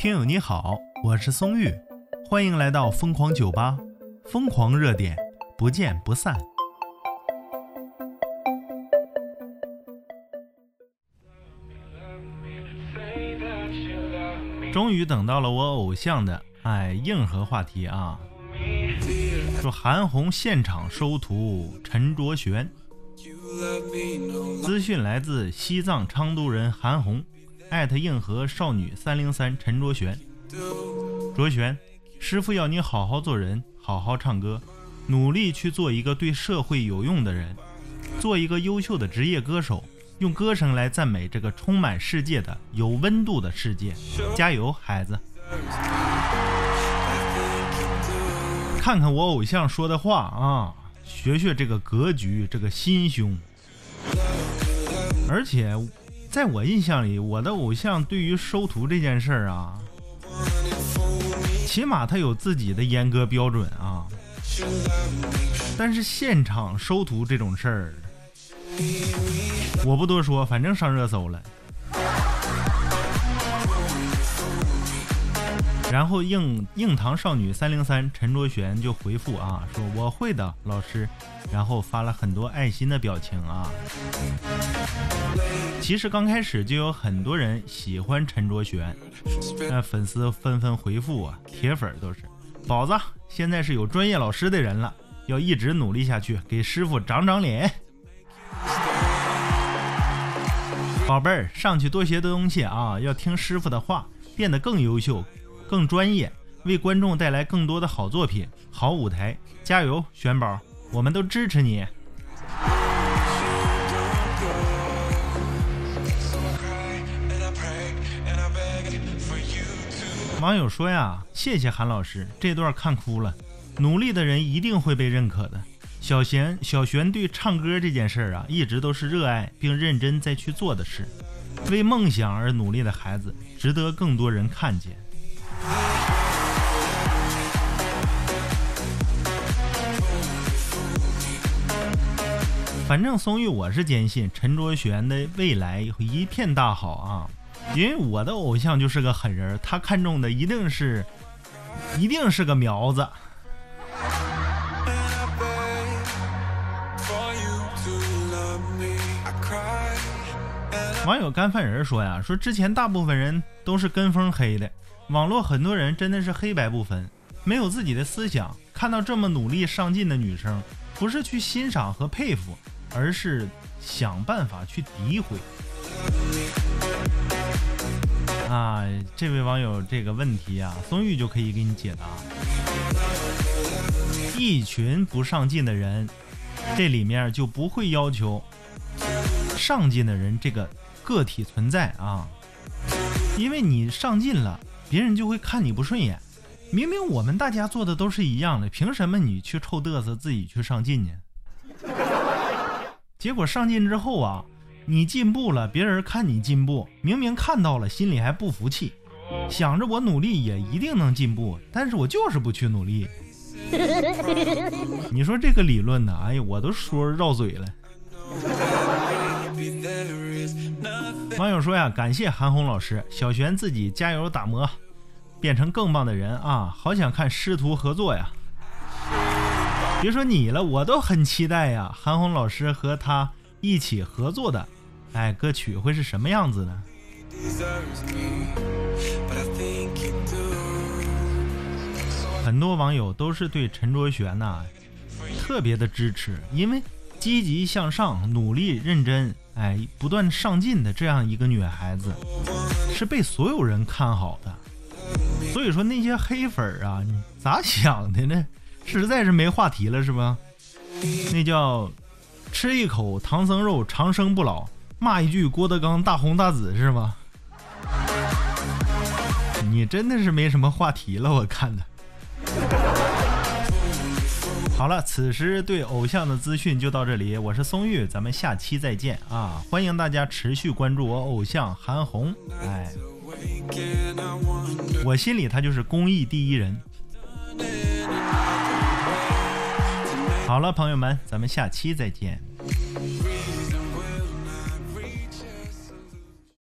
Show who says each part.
Speaker 1: 听友你好，我是松玉，欢迎来到疯狂酒吧，疯狂热点，不见不散。终于等到了我偶像的哎硬核话题啊！说韩红现场收徒陈卓璇，资讯来自西藏昌都人韩红。艾特硬核少女三零三陈卓璇，卓璇，师傅要你好好做人，好好唱歌，努力去做一个对社会有用的人，做一个优秀的职业歌手，用歌声来赞美这个充满世界的有温度的世界，加油，孩子！看看我偶像说的话啊，学学这个格局，这个心胸，而且。在我印象里，我的偶像对于收徒这件事儿啊，起码他有自己的严格标准啊。但是现场收徒这种事儿，我不多说，反正上热搜了。然后硬硬糖少女三零三陈卓璇就回复啊，说我会的，老师。然后发了很多爱心的表情啊。其实刚开始就有很多人喜欢陈卓璇，那粉丝纷纷回复啊，铁粉都是宝子，现在是有专业老师的人了，要一直努力下去，给师傅长长脸。宝贝儿，上去多学东西啊，要听师傅的话，变得更优秀。更专业，为观众带来更多的好作品、好舞台，加油，玄宝，我们都支持你。网友说呀，谢谢韩老师，这段看哭了。努力的人一定会被认可的。小贤，小璇对唱歌这件事儿啊，一直都是热爱并认真在去做的事。为梦想而努力的孩子，值得更多人看见。反正松玉，我是坚信陈卓璇的未来一片大好啊！因为我的偶像就是个狠人，他看中的一定是，一定是个苗子。网友干饭人说呀，说之前大部分人都是跟风黑的，网络很多人真的是黑白不分，没有自己的思想。看到这么努力上进的女生，不是去欣赏和佩服。而是想办法去诋毁啊！这位网友这个问题啊，松玉就可以给你解答。一群不上进的人，这里面就不会要求上进的人这个个体存在啊，因为你上进了，别人就会看你不顺眼。明明我们大家做的都是一样的，凭什么你去臭嘚瑟，自己去上进呢？结果上进之后啊，你进步了，别人看你进步，明明看到了，心里还不服气，想着我努力也一定能进步，但是我就是不去努力。你说这个理论呢？哎呀，我都说绕嘴了。网友说呀，感谢韩红老师，小璇自己加油打磨，变成更棒的人啊！好想看师徒合作呀。别说你了，我都很期待呀！韩红老师和他一起合作的，哎，歌曲会是什么样子呢？很多网友都是对陈卓璇呐特别的支持，因为积极向上、努力认真、哎，不断上进的这样一个女孩子，是被所有人看好的。所以说那些黑粉啊，你咋想的呢？实在是没话题了，是吧？那叫吃一口唐僧肉长生不老，骂一句郭德纲大红大紫，是吗？你真的是没什么话题了，我看的。好了，此时对偶像的资讯就到这里，我是松玉，咱们下期再见啊！欢迎大家持续关注我偶像韩红，哎，我心里他就是公益第一人。好了，朋友们，咱们下期再见。